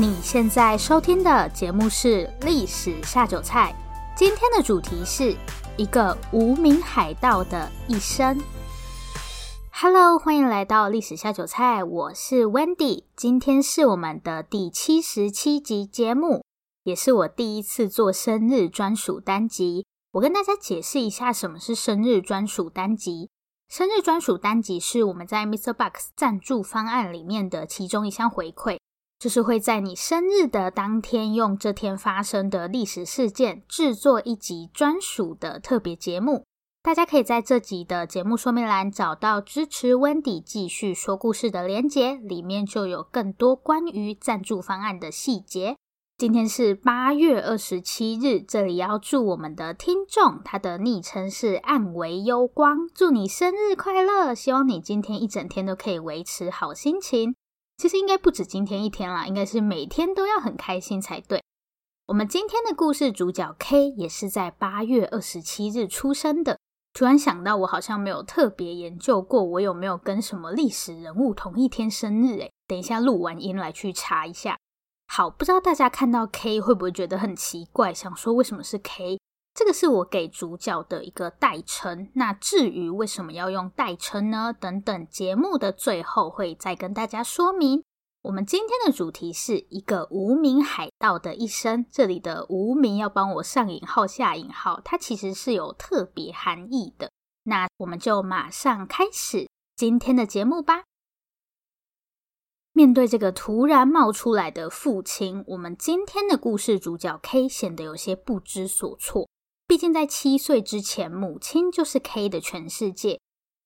你现在收听的节目是《历史下酒菜》，今天的主题是一个无名海盗的一生。Hello，欢迎来到《历史下酒菜》，我是 Wendy，今天是我们的第七十七集节目，也是我第一次做生日专属单集。我跟大家解释一下什么是生日专属单集。生日专属单集是我们在 Mr. Box 赞助方案里面的其中一项回馈。就是会在你生日的当天，用这天发生的历史事件制作一集专属的特别节目。大家可以在这集的节目说明栏找到支持 Wendy 继续说故事的连结，里面就有更多关于赞助方案的细节。今天是八月二十七日，这里要祝我们的听众，他的昵称是暗为幽光，祝你生日快乐！希望你今天一整天都可以维持好心情。其实应该不止今天一天啦，应该是每天都要很开心才对。我们今天的故事主角 K 也是在八月二十七日出生的。突然想到，我好像没有特别研究过，我有没有跟什么历史人物同一天生日？诶，等一下录完音来去查一下。好，不知道大家看到 K 会不会觉得很奇怪，想说为什么是 K？这个是我给主角的一个代称。那至于为什么要用代称呢？等等，节目的最后会再跟大家说明。我们今天的主题是一个无名海盗的一生。这里的“无名”要帮我上引号、下引号，它其实是有特别含义的。那我们就马上开始今天的节目吧。面对这个突然冒出来的父亲，我们今天的故事主角 K 显得有些不知所措。毕竟在七岁之前，母亲就是 K 的全世界。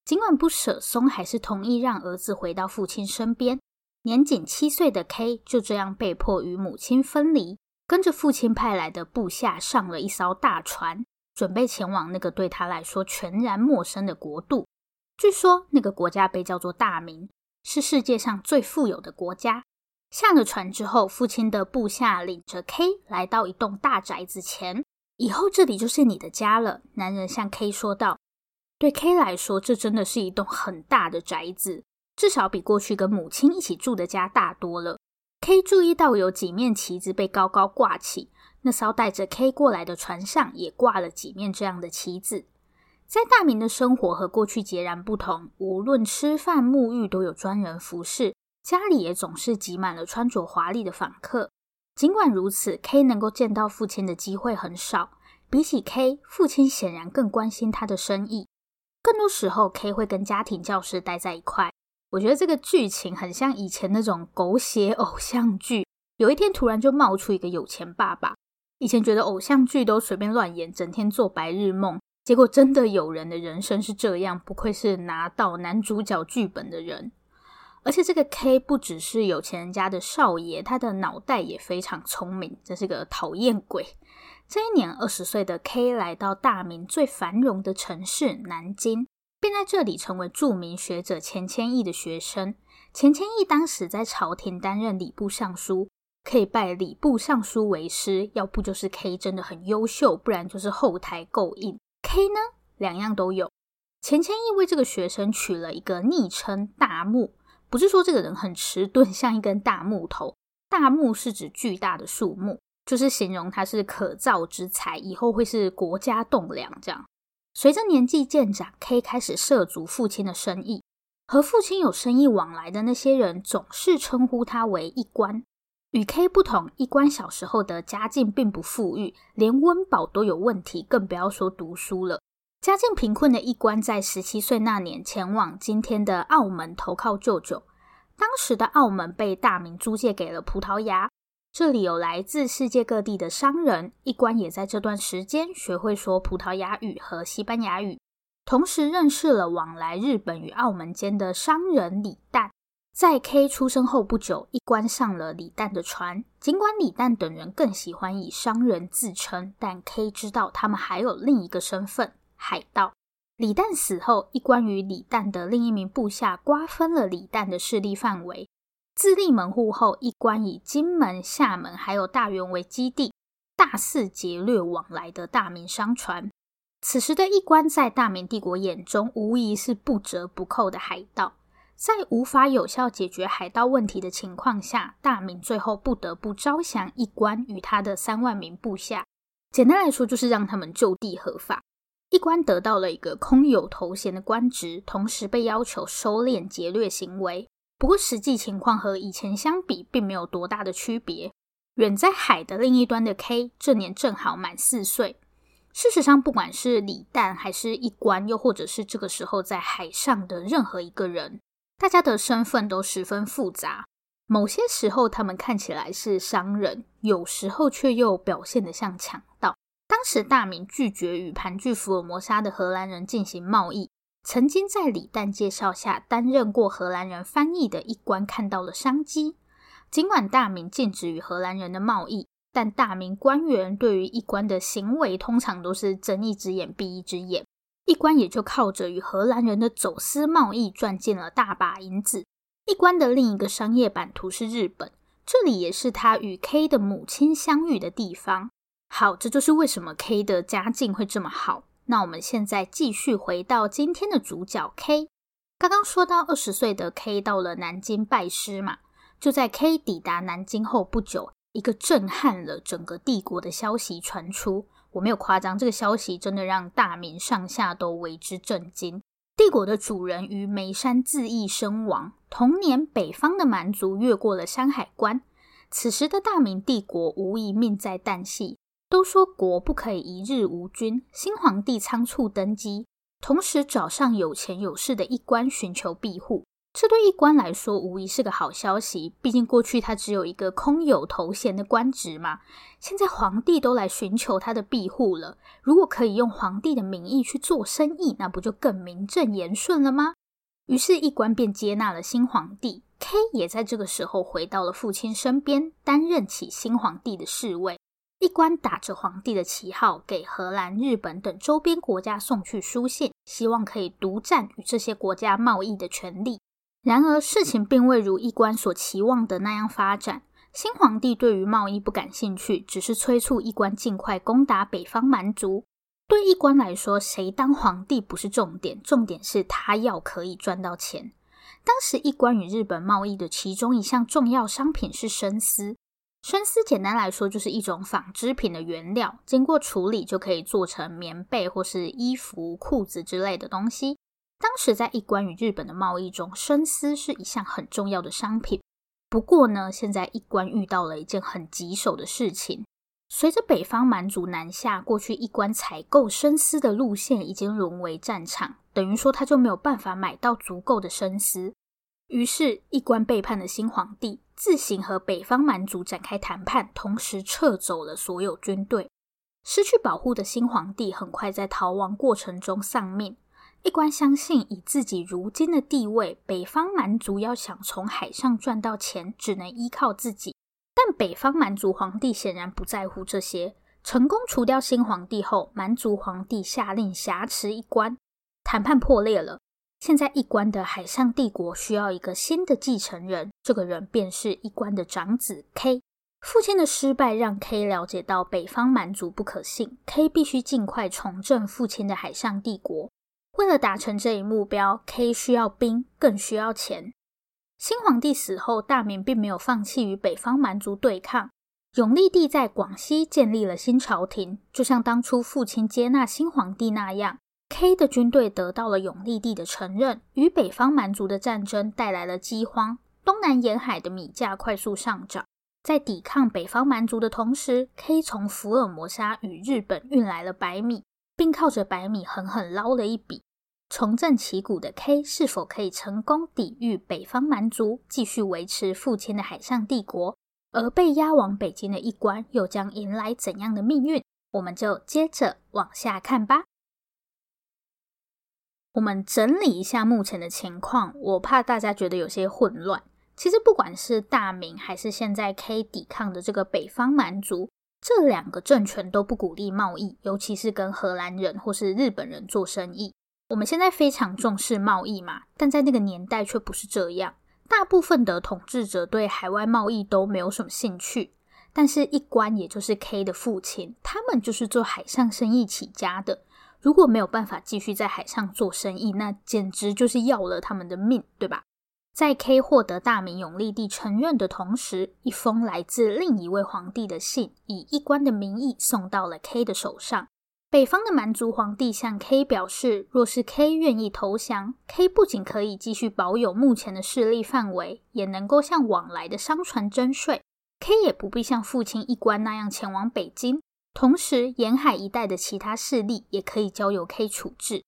尽管不舍松，还是同意让儿子回到父亲身边。年仅七岁的 K 就这样被迫与母亲分离，跟着父亲派来的部下上了一艘大船，准备前往那个对他来说全然陌生的国度。据说那个国家被叫做大明，是世界上最富有的国家。下了船之后，父亲的部下领着 K 来到一栋大宅子前。以后这里就是你的家了，男人向 K 说道。对 K 来说，这真的是一栋很大的宅子，至少比过去跟母亲一起住的家大多了。K 注意到有几面旗子被高高挂起，那艘带着 K 过来的船上也挂了几面这样的旗子。在大明的生活和过去截然不同，无论吃饭、沐浴都有专人服侍，家里也总是挤满了穿着华丽的访客。尽管如此，K 能够见到父亲的机会很少。比起 K，父亲显然更关心他的生意。更多时候，K 会跟家庭教师待在一块。我觉得这个剧情很像以前那种狗血偶像剧。有一天突然就冒出一个有钱爸爸。以前觉得偶像剧都随便乱演，整天做白日梦。结果真的有人的人生是这样，不愧是拿到男主角剧本的人。而且这个 K 不只是有钱人家的少爷，他的脑袋也非常聪明，这是个讨厌鬼。这一年，二十岁的 K 来到大明最繁荣的城市南京，并在这里成为著名学者钱谦益的学生。钱谦益当时在朝廷担任礼部尚书，可以拜礼部尚书为师。要不就是 K 真的很优秀，不然就是后台够硬。K 呢，两样都有。钱谦益为这个学生取了一个昵称“大木”。不是说这个人很迟钝，像一根大木头。大木是指巨大的树木，就是形容他是可造之材，以后会是国家栋梁。这样，随着年纪渐长，K 开始涉足父亲的生意，和父亲有生意往来的那些人总是称呼他为一官。与 K 不同，一官小时候的家境并不富裕，连温饱都有问题，更不要说读书了。家境贫困的一官在十七岁那年前往今天的澳门投靠舅舅。当时的澳门被大明租借给了葡萄牙，这里有来自世界各地的商人。一官也在这段时间学会说葡萄牙语和西班牙语，同时认识了往来日本与澳门间的商人李旦。在 K 出生后不久，一官上了李旦的船。尽管李旦等人更喜欢以商人自称，但 K 知道他们还有另一个身份。海盗。李旦死后，一官与李旦的另一名部下瓜分了李旦的势力范围，自立门户后，一官以金门、厦门还有大员为基地，大肆劫掠往来的大明商船。此时的一官在大明帝国眼中，无疑是不折不扣的海盗。在无法有效解决海盗问题的情况下，大明最后不得不招降一关与他的三万名部下。简单来说，就是让他们就地合法。一关得到了一个空有头衔的官职，同时被要求收敛劫掠行为。不过，实际情况和以前相比，并没有多大的区别。远在海的另一端的 K，这年正好满四岁。事实上，不管是李旦还是一关，又或者是这个时候在海上的任何一个人，大家的身份都十分复杂。某些时候，他们看起来是商人，有时候却又表现得像强盗。当时，大明拒绝与盘踞福尔摩沙的荷兰人进行贸易。曾经在李旦介绍下担任过荷兰人翻译的一关看到了商机。尽管大明禁止与荷兰人的贸易。但大明官员对于一关的行为，通常都是睁一只眼闭一只眼。一关也就靠着与荷兰人的走私贸易赚进了大把银子。一关的另一个商业版图是日本，这里也是他与 K 的母亲相遇的地方。好，这就是为什么 K 的家境会这么好。那我们现在继续回到今天的主角 K。刚刚说到二十岁的 K 到了南京拜师嘛，就在 K 抵达南京后不久。一个震撼了整个帝国的消息传出，我没有夸张，这个消息真的让大明上下都为之震惊。帝国的主人于眉山自缢身亡，同年北方的蛮族越过了山海关。此时的大明帝国无疑命在旦夕。都说国不可以一日无君，新皇帝仓促登基，同时找上有钱有势的一官寻求庇护。这对一官来说无疑是个好消息，毕竟过去他只有一个空有头衔的官职嘛。现在皇帝都来寻求他的庇护了，如果可以用皇帝的名义去做生意，那不就更名正言顺了吗？于是，一关便接纳了新皇帝。K 也在这个时候回到了父亲身边，担任起新皇帝的侍卫。一关打着皇帝的旗号，给荷兰、日本等周边国家送去书信，希望可以独占与这些国家贸易的权利。然而，事情并未如一关所期望的那样发展。新皇帝对于贸易不感兴趣，只是催促一关尽快攻打北方蛮族。对一关来说，谁当皇帝不是重点，重点是他要可以赚到钱。当时，一关与日本贸易的其中一项重要商品是生丝。生丝简单来说就是一种纺织品的原料，经过处理就可以做成棉被或是衣服、裤子之类的东西。当时在一关与日本的贸易中，生丝是一项很重要的商品。不过呢，现在一关遇到了一件很棘手的事情。随着北方蛮族南下，过去一关采购生丝的路线已经沦为战场，等于说他就没有办法买到足够的生丝。于是，一关背叛了新皇帝，自行和北方蛮族展开谈判，同时撤走了所有军队。失去保护的新皇帝很快在逃亡过程中丧命。一关相信，以自己如今的地位，北方蛮族要想从海上赚到钱，只能依靠自己。但北方蛮族皇帝显然不在乎这些。成功除掉新皇帝后，蛮族皇帝下令挟持一关，谈判破裂了。现在一关的海上帝国需要一个新的继承人，这个人便是一关的长子 K。父亲的失败让 K 了解到北方蛮族不可信，K 必须尽快重振父亲的海上帝国。为了达成这一目标，K 需要兵，更需要钱。新皇帝死后，大明并没有放弃与北方蛮族对抗。永历帝在广西建立了新朝廷，就像当初父亲接纳新皇帝那样，K 的军队得到了永历帝的承认。与北方蛮族的战争带来了饥荒，东南沿海的米价快速上涨。在抵抗北方蛮族的同时，K 从福尔摩沙与日本运来了白米。并靠着白米狠狠捞了一笔，重振旗鼓的 K 是否可以成功抵御北方蛮族，继续维持父亲的海上帝国？而被押往北京的一关又将迎来怎样的命运？我们就接着往下看吧。我们整理一下目前的情况，我怕大家觉得有些混乱。其实不管是大明还是现在 K 抵抗的这个北方蛮族。这两个政权都不鼓励贸易，尤其是跟荷兰人或是日本人做生意。我们现在非常重视贸易嘛，但在那个年代却不是这样。大部分的统治者对海外贸易都没有什么兴趣。但是，一关也就是 K 的父亲，他们就是做海上生意起家的。如果没有办法继续在海上做生意，那简直就是要了他们的命，对吧？在 K 获得大明永历帝承认的同时，一封来自另一位皇帝的信，以一关的名义送到了 K 的手上。北方的蛮族皇帝向 K 表示，若是 K 愿意投降，K 不仅可以继续保有目前的势力范围，也能够向往来的商船征税。K 也不必像父亲一关那样前往北京。同时，沿海一带的其他势力也可以交由 K 处置。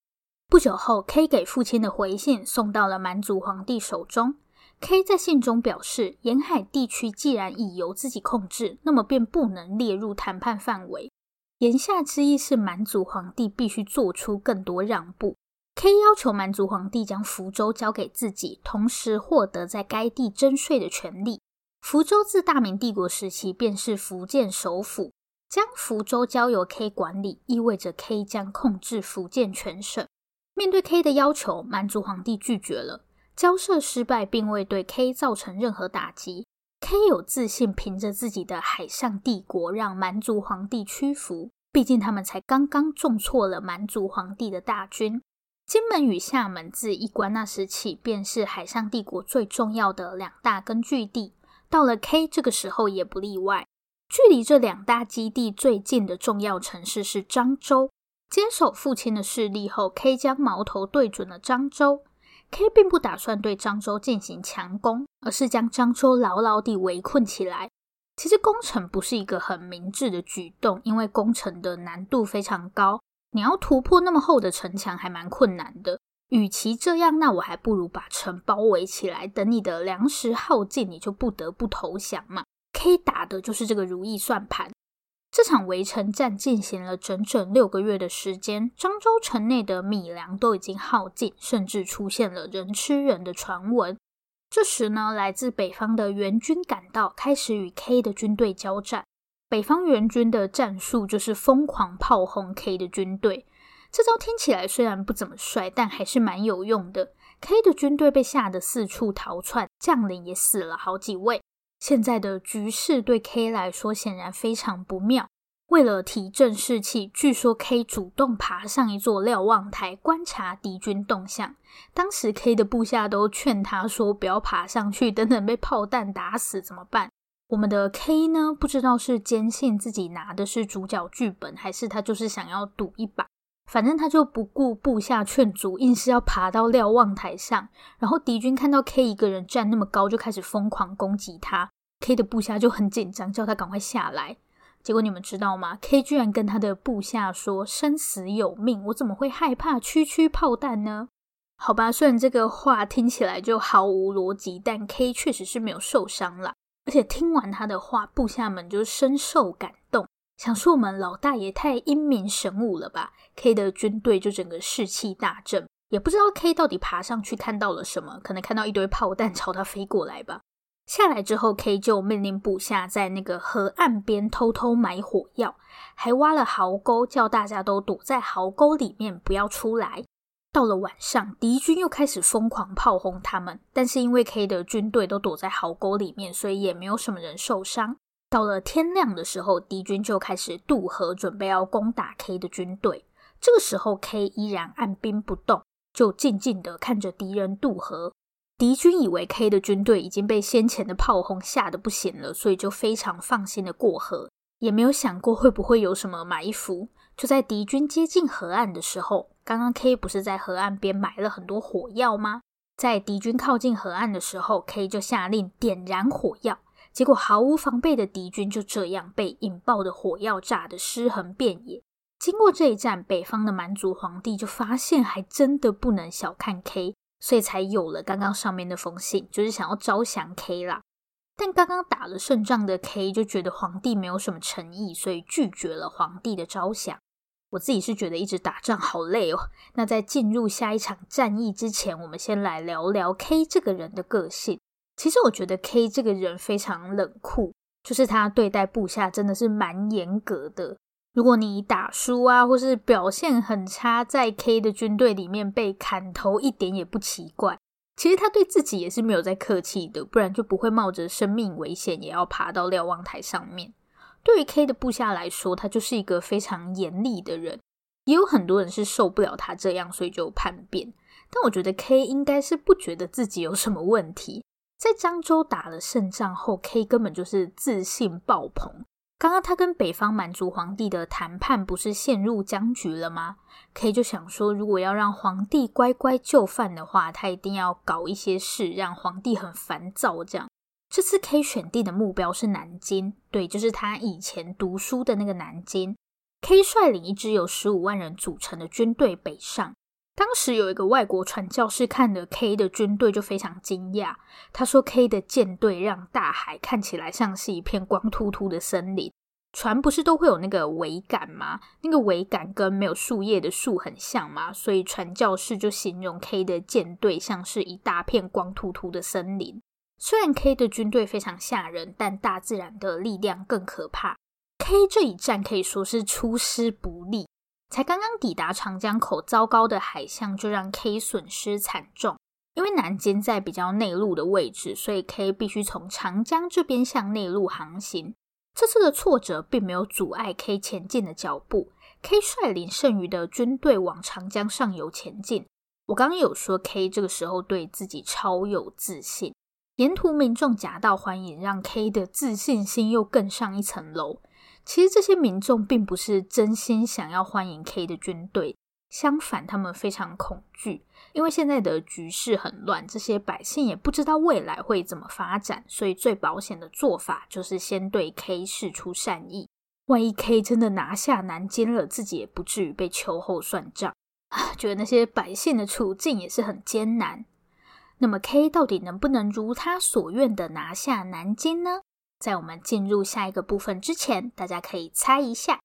不久后，K 给父亲的回信送到了蛮族皇帝手中。K 在信中表示，沿海地区既然已由自己控制，那么便不能列入谈判范围。言下之意是，蛮族皇帝必须做出更多让步。K 要求蛮族皇帝将福州交给自己，同时获得在该地征税的权利。福州自大明帝国时期便是福建首府，将福州交由 K 管理，意味着 K 将控制福建全省。面对 K 的要求，蛮族皇帝拒绝了。交涉失败，并未对 K 造成任何打击。K 有自信，凭着自己的海上帝国，让蛮族皇帝屈服。毕竟他们才刚刚重挫了蛮族皇帝的大军。金门与厦门自一关那时起，便是海上帝国最重要的两大根据地。到了 K 这个时候，也不例外。距离这两大基地最近的重要城市是漳州。接手父亲的势力后，K 将矛头对准了漳州。K 并不打算对漳州进行强攻，而是将漳州牢牢地围困起来。其实攻城不是一个很明智的举动，因为攻城的难度非常高，你要突破那么厚的城墙还蛮困难的。与其这样，那我还不如把城包围起来，等你的粮食耗尽，你就不得不投降嘛。K 打的就是这个如意算盘。这场围城战进行了整整六个月的时间，漳州城内的米粮都已经耗尽，甚至出现了人吃人的传闻。这时呢，来自北方的援军赶到，开始与 K 的军队交战。北方援军的战术就是疯狂炮轰 K 的军队。这招听起来虽然不怎么帅，但还是蛮有用的。K 的军队被吓得四处逃窜，将领也死了好几位。现在的局势对 K 来说显然非常不妙。为了提振士气，据说 K 主动爬上一座瞭望台观察敌军动向。当时 K 的部下都劝他说：“不要爬上去，等等被炮弹打死怎么办？”我们的 K 呢，不知道是坚信自己拿的是主角剧本，还是他就是想要赌一把。反正他就不顾部下劝阻，硬是要爬到瞭望台上。然后敌军看到 K 一个人站那么高，就开始疯狂攻击他。K 的部下就很紧张，叫他赶快下来。结果你们知道吗？K 居然跟他的部下说：“生死有命，我怎么会害怕区区炮弹呢？”好吧，虽然这个话听起来就毫无逻辑，但 K 确实是没有受伤啦。而且听完他的话，部下们就深受感动，想说我们老大也太英明神武了吧！K 的军队就整个士气大振，也不知道 K 到底爬上去看到了什么，可能看到一堆炮弹朝他飞过来吧。下来之后，K 就命令部下在那个河岸边偷偷埋火药，还挖了壕沟，叫大家都躲在壕沟里面，不要出来。到了晚上，敌军又开始疯狂炮轰他们，但是因为 K 的军队都躲在壕沟里面，所以也没有什么人受伤。到了天亮的时候，敌军就开始渡河，准备要攻打 K 的军队。这个时候，K 依然按兵不动，就静静的看着敌人渡河。敌军以为 K 的军队已经被先前的炮轰吓得不行了，所以就非常放心的过河，也没有想过会不会有什么埋伏。就在敌军接近河岸的时候，刚刚 K 不是在河岸边埋了很多火药吗？在敌军靠近河岸的时候，K 就下令点燃火药，结果毫无防备的敌军就这样被引爆的火药炸得尸横遍野。经过这一战，北方的蛮族皇帝就发现，还真的不能小看 K。所以才有了刚刚上面那封信，就是想要招降 K 啦。但刚刚打了胜仗的 K 就觉得皇帝没有什么诚意，所以拒绝了皇帝的招降。我自己是觉得一直打仗好累哦。那在进入下一场战役之前，我们先来聊聊 K 这个人的个性。其实我觉得 K 这个人非常冷酷，就是他对待部下真的是蛮严格的。如果你打输啊，或是表现很差，在 K 的军队里面被砍头，一点也不奇怪。其实他对自己也是没有在客气的，不然就不会冒着生命危险也要爬到瞭望台上面。对于 K 的部下来说，他就是一个非常严厉的人。也有很多人是受不了他这样，所以就叛变。但我觉得 K 应该是不觉得自己有什么问题。在漳州打了胜仗后，K 根本就是自信爆棚。刚刚他跟北方满族皇帝的谈判不是陷入僵局了吗？K 就想说，如果要让皇帝乖乖就范的话，他一定要搞一些事，让皇帝很烦躁。这样，这次 K 选定的目标是南京，对，就是他以前读书的那个南京。K 率领一支由十五万人组成的军队北上。当时有一个外国传教士看了 K 的军队就非常惊讶，他说 K 的舰队让大海看起来像是一片光秃秃的森林。船不是都会有那个桅杆吗？那个桅杆跟没有树叶的树很像嘛，所以传教士就形容 K 的舰队像是一大片光秃秃的森林。虽然 K 的军队非常吓人，但大自然的力量更可怕。K 这一战可以说是出师不利。才刚刚抵达长江口，糟糕的海象就让 K 损失惨重。因为南京在比较内陆的位置，所以 K 必须从长江这边向内陆航行。这次的挫折并没有阻碍 K 前进的脚步。K 率领剩余的军队往长江上游前进。我刚刚有说 K 这个时候对自己超有自信，沿途民众夹道欢迎，让 K 的自信心又更上一层楼。其实这些民众并不是真心想要欢迎 K 的军队，相反，他们非常恐惧，因为现在的局势很乱，这些百姓也不知道未来会怎么发展，所以最保险的做法就是先对 K 释出善意。万一 K 真的拿下南京了，自己也不至于被秋后算账。啊，觉得那些百姓的处境也是很艰难。那么 K 到底能不能如他所愿的拿下南京呢？在我们进入下一个部分之前，大家可以猜一下，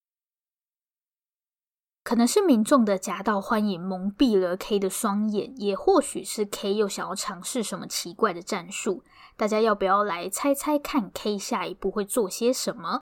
可能是民众的夹道欢迎蒙蔽了 K 的双眼，也或许是 K 又想要尝试什么奇怪的战术。大家要不要来猜猜看，K 下一步会做些什么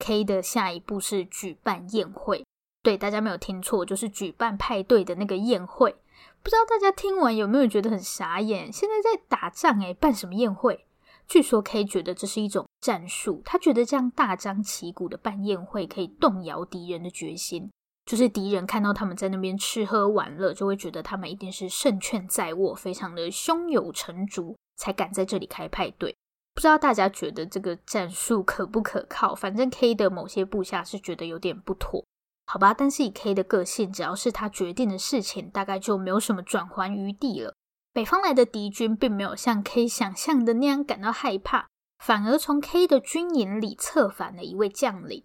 ？K 的下一步是举办宴会，对，大家没有听错，就是举办派对的那个宴会。不知道大家听完有没有觉得很傻眼？现在在打仗诶，办什么宴会？据说 K 觉得这是一种战术，他觉得这样大张旗鼓的办宴会可以动摇敌人的决心，就是敌人看到他们在那边吃喝玩乐，就会觉得他们一定是胜券在握，非常的胸有成竹，才敢在这里开派对。不知道大家觉得这个战术可不可靠？反正 K 的某些部下是觉得有点不妥，好吧。但是以 K 的个性，只要是他决定的事情，大概就没有什么转圜余地了。北方来的敌军并没有像 K 想象的那样感到害怕，反而从 K 的军营里策反了一位将领。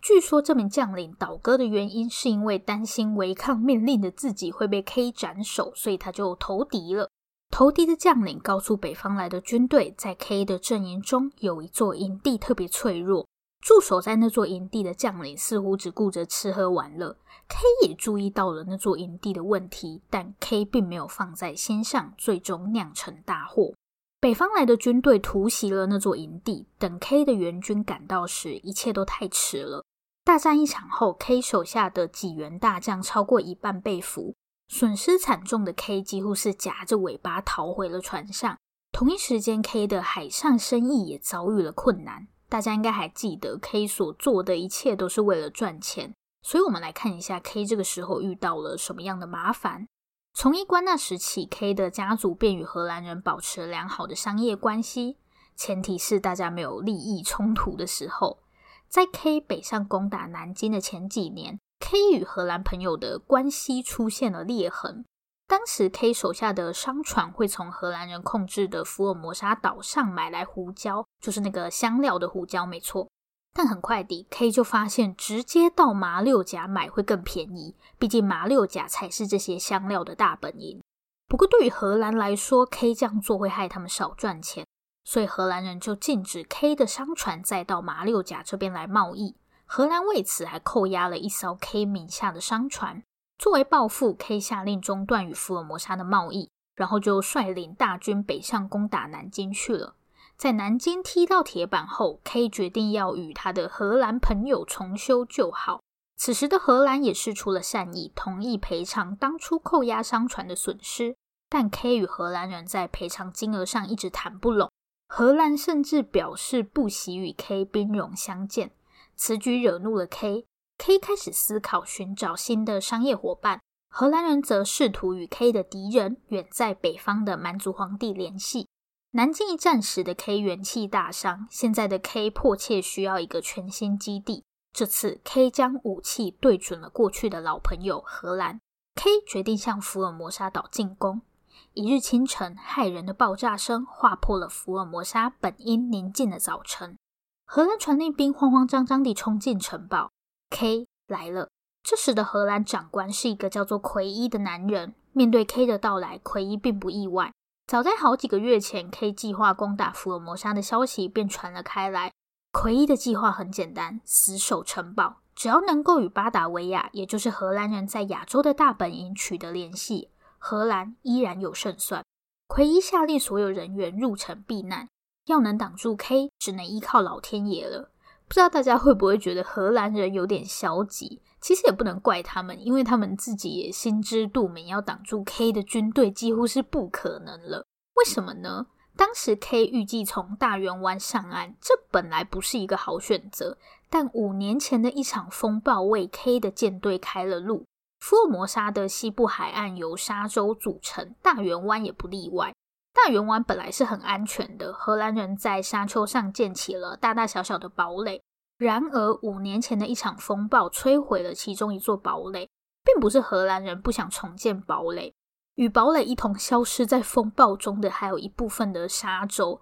据说这名将领倒戈的原因是因为担心违抗命令的自己会被 K 斩首，所以他就投敌了。投敌的将领告诉北方来的军队，在 K 的阵营中有一座营地特别脆弱，驻守在那座营地的将领似乎只顾着吃喝玩乐。K 也注意到了那座营地的问题，但 K 并没有放在心上，最终酿成大祸。北方来的军队突袭了那座营地，等 K 的援军赶到时，一切都太迟了。大战一场后，K 手下的几员大将超过一半被俘，损失惨重的 K 几乎是夹着尾巴逃回了船上。同一时间，K 的海上生意也遭遇了困难。大家应该还记得，K 所做的一切都是为了赚钱。所以，我们来看一下 K 这个时候遇到了什么样的麻烦。从一关那时起，K 的家族便与荷兰人保持良好的商业关系，前提是大家没有利益冲突的时候。在 K 北上攻打南京的前几年，K 与荷兰朋友的关系出现了裂痕。当时，K 手下的商船会从荷兰人控制的福尔摩沙岛上买来胡椒，就是那个香料的胡椒，没错。但很快地，K 就发现直接到马六甲买会更便宜，毕竟马六甲才是这些香料的大本营。不过对于荷兰来说，K 这样做会害他们少赚钱，所以荷兰人就禁止 K 的商船再到马六甲这边来贸易。荷兰为此还扣押了一艘 K 名下的商船。作为报复，K 下令中断与福尔摩沙的贸易，然后就率领大军北上攻打南京去了。在南京踢到铁板后，K 决定要与他的荷兰朋友重修旧好。此时的荷兰也释出了善意，同意赔偿当初扣押商船的损失。但 K 与荷兰人在赔偿金额上一直谈不拢，荷兰甚至表示不惜与 K 兵戎相见。此举惹怒了 K K 开始思考寻找新的商业伙伴。荷兰人则试图与 K 的敌人远在北方的蛮族皇帝联系。南京一战时的 K 元气大伤，现在的 K 迫切需要一个全新基地。这次 K 将武器对准了过去的老朋友荷兰。K 决定向福尔摩沙岛进攻。一日清晨，骇人的爆炸声划破了福尔摩沙本应宁静的早晨。荷兰传令兵慌慌张张地冲进城堡。K 来了。这时的荷兰长官是一个叫做奎伊的男人。面对 K 的到来，奎伊并不意外。早在好几个月前，K 计划攻打福尔摩沙的消息便传了开来。奎伊的计划很简单：死守城堡，只要能够与巴达维亚，也就是荷兰人在亚洲的大本营取得联系，荷兰依然有胜算。奎伊下令所有人员入城避难，要能挡住 K，只能依靠老天爷了。不知道大家会不会觉得荷兰人有点消极？其实也不能怪他们，因为他们自己也心知肚明，要挡住 K 的军队几乎是不可能了。为什么呢？当时 K 预计从大员湾上岸，这本来不是一个好选择。但五年前的一场风暴为 K 的舰队开了路。福尔摩沙的西部海岸由沙洲组成，大员湾也不例外。大圆湾本来是很安全的，荷兰人在沙丘上建起了大大小小的堡垒。然而，五年前的一场风暴摧毁了其中一座堡垒，并不是荷兰人不想重建堡垒，与堡垒一同消失在风暴中的还有一部分的沙洲，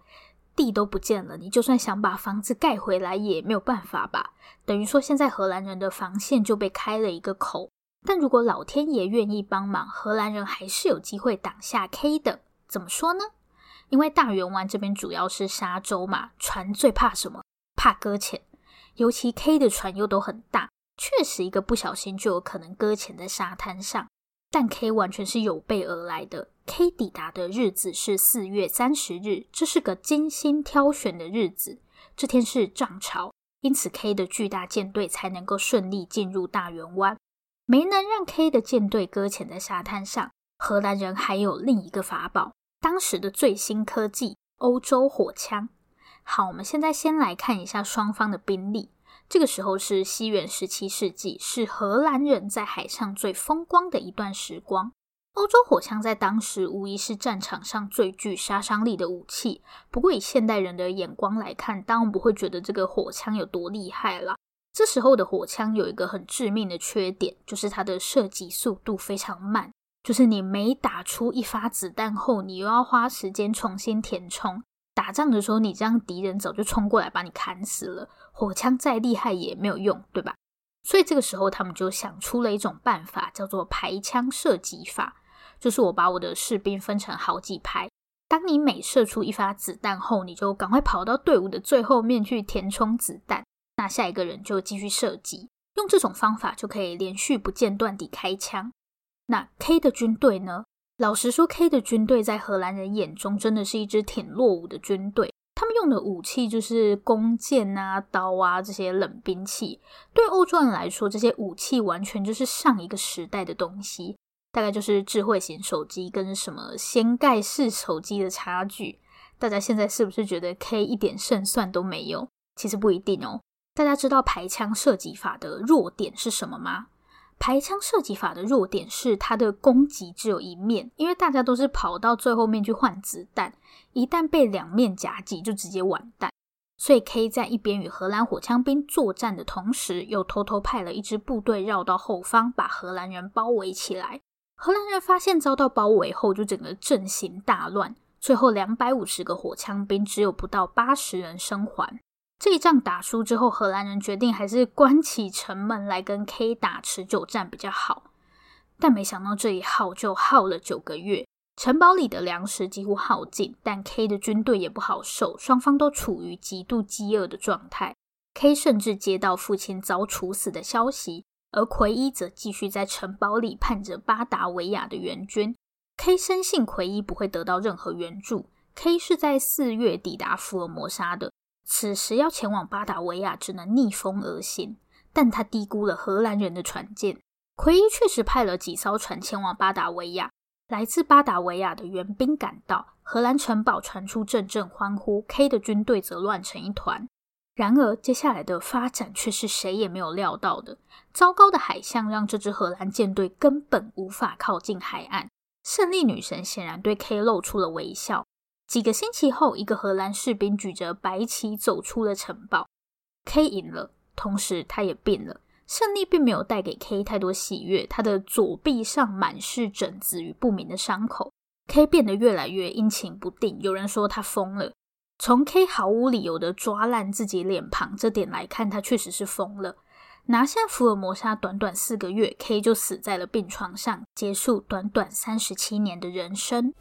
地都不见了。你就算想把房子盖回来，也没有办法吧？等于说，现在荷兰人的防线就被开了一个口。但如果老天爷愿意帮忙，荷兰人还是有机会挡下 K 的。怎么说呢？因为大圆湾这边主要是沙洲嘛，船最怕什么？怕搁浅。尤其 K 的船又都很大，确实一个不小心就有可能搁浅在沙滩上。但 K 完全是有备而来的。K 抵达的日子是四月三十日，这是个精心挑选的日子。这天是涨潮，因此 K 的巨大舰队才能够顺利进入大圆湾。没能让 K 的舰队搁浅在沙滩上，荷兰人还有另一个法宝，当时的最新科技——欧洲火枪。好，我们现在先来看一下双方的兵力。这个时候是西元十七世纪，是荷兰人在海上最风光的一段时光。欧洲火枪在当时无疑是战场上最具杀伤力的武器。不过以现代人的眼光来看，当然不会觉得这个火枪有多厉害啦。这时候的火枪有一个很致命的缺点，就是它的射击速度非常慢，就是你每打出一发子弹后，你又要花时间重新填充。打仗的时候，你这样敌人早就冲过来把你砍死了，火枪再厉害也没有用，对吧？所以这个时候他们就想出了一种办法，叫做排枪射击法，就是我把我的士兵分成好几排，当你每射出一发子弹后，你就赶快跑到队伍的最后面去填充子弹，那下一个人就继续射击，用这种方法就可以连续不间断地开枪。那 K 的军队呢？老实说，K 的军队在荷兰人眼中真的是一支挺落伍的军队。他们用的武器就是弓箭啊、刀啊这些冷兵器。对欧洲人来说，这些武器完全就是上一个时代的东西，大概就是智慧型手机跟什么掀盖式手机的差距。大家现在是不是觉得 K 一点胜算都没有？其实不一定哦。大家知道排枪射击法的弱点是什么吗？排枪射击法的弱点是它的攻击只有一面，因为大家都是跑到最后面去换子弹，一旦被两面夹击就直接完蛋。所以 K 在一边与荷兰火枪兵作战的同时，又偷偷派了一支部队绕到后方，把荷兰人包围起来。荷兰人发现遭到包围后，就整个阵型大乱，最后两百五十个火枪兵只有不到八十人生还。这一仗打输之后，荷兰人决定还是关起城门来跟 K 打持久战比较好。但没想到这一耗就耗了九个月，城堡里的粮食几乎耗尽，但 K 的军队也不好受，双方都处于极度饥饿的状态。K 甚至接到父亲遭处死的消息，而奎伊则继续在城堡里盼着巴达维亚的援军。K 深信奎伊不会得到任何援助。K 是在四月抵达福尔摩沙的。此时要前往巴达维亚，只能逆风而行。但他低估了荷兰人的船舰。奎伊确实派了几艘船前往巴达维亚。来自巴达维亚的援兵赶到，荷兰城堡传出阵阵欢呼。K 的军队则乱成一团。然而，接下来的发展却是谁也没有料到的。糟糕的海象让这支荷兰舰队根本无法靠近海岸。胜利女神显然对 K 露出了微笑。几个星期后，一个荷兰士兵举着白旗走出了城堡。K 赢了，同时他也病了。胜利并没有带给 K 太多喜悦，他的左臂上满是疹子与不明的伤口。K 变得越来越阴晴不定，有人说他疯了。从 K 毫无理由的抓烂自己脸庞这点来看，他确实是疯了。拿下福尔摩沙短短四个月，K 就死在了病床上，结束短短三十七年的人生。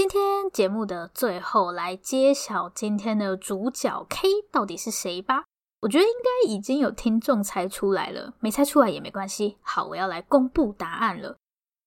今天节目的最后，来揭晓今天的主角 K 到底是谁吧。我觉得应该已经有听众猜出来了，没猜出来也没关系。好，我要来公布答案了。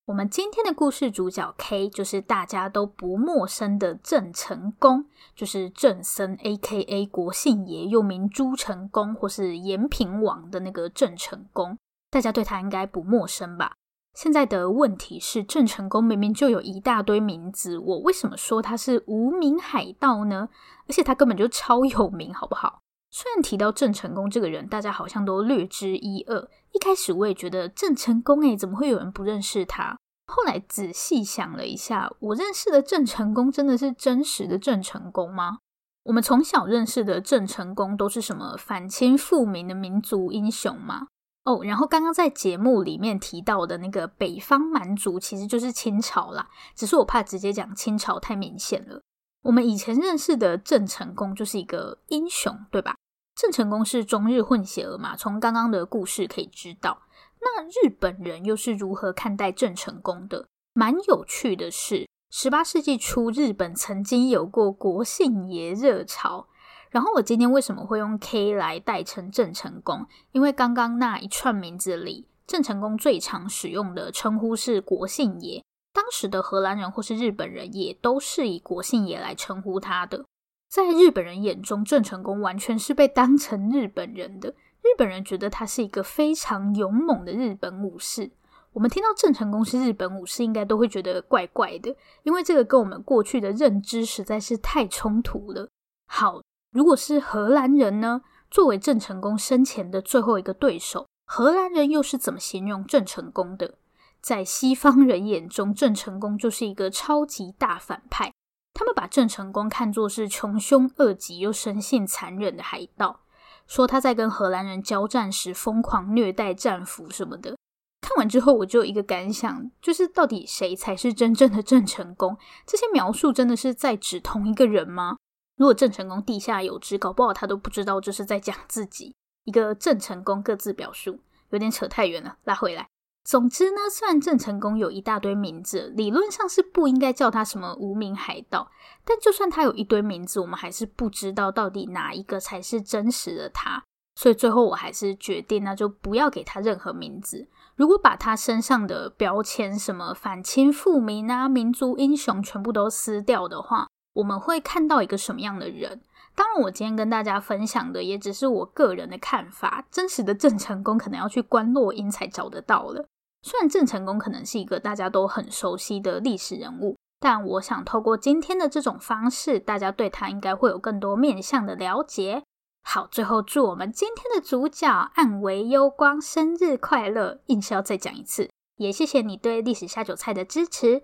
我们今天的故事主角 K 就是大家都不陌生的郑成功，就是郑森 （A.K.A. 国姓爷），又名朱成功或是延平王的那个郑成功。大家对他应该不陌生吧？现在的问题是，郑成功明明就有一大堆名字，我为什么说他是无名海盗呢？而且他根本就超有名，好不好？虽然提到郑成功这个人，大家好像都略知一二。一开始我也觉得郑成功诶，怎么会有人不认识他？后来仔细想了一下，我认识的郑成功真的是真实的郑成功吗？我们从小认识的郑成功都是什么反清复明的民族英雄吗？哦，然后刚刚在节目里面提到的那个北方蛮族，其实就是清朝啦。只是我怕直接讲清朝太明显了。我们以前认识的郑成功就是一个英雄，对吧？郑成功是中日混血儿嘛？从刚刚的故事可以知道，那日本人又是如何看待郑成功的？蛮有趣的是，十八世纪初，日本曾经有过国姓爷热潮。然后我今天为什么会用 K 来代称郑成功？因为刚刚那一串名字里，郑成功最常使用的称呼是国姓爷。当时的荷兰人或是日本人也都是以国姓爷来称呼他的。在日本人眼中，郑成功完全是被当成日本人的。日本人觉得他是一个非常勇猛的日本武士。我们听到郑成功是日本武士，应该都会觉得怪怪的，因为这个跟我们过去的认知实在是太冲突了。好，如果是荷兰人呢？作为郑成功生前的最后一个对手，荷兰人又是怎么形容郑成功的？在西方人眼中，郑成功就是一个超级大反派。他们把郑成功看作是穷凶恶极又生性残忍的海盗，说他在跟荷兰人交战时疯狂虐待战俘什么的。看完之后，我就有一个感想，就是到底谁才是真正的郑成功？这些描述真的是在指同一个人吗？如果郑成功地下有知，搞不好他都不知道这是在讲自己。一个郑成功各自表述，有点扯太远了，拉回来。总之呢，虽然郑成功有一大堆名字，理论上是不应该叫他什么无名海盗，但就算他有一堆名字，我们还是不知道到底哪一个才是真实的他。所以最后我还是决定，那就不要给他任何名字。如果把他身上的标签，什么反清复明啊、民族英雄，全部都撕掉的话，我们会看到一个什么样的人？当然，我今天跟大家分享的也只是我个人的看法，真实的郑成功可能要去观落阴才找得到了。虽然郑成功可能是一个大家都很熟悉的历史人物，但我想透过今天的这种方式，大家对他应该会有更多面向的了解。好，最后祝我们今天的主角暗微幽光生日快乐！硬是要再讲一次，也谢谢你对历史下酒菜的支持。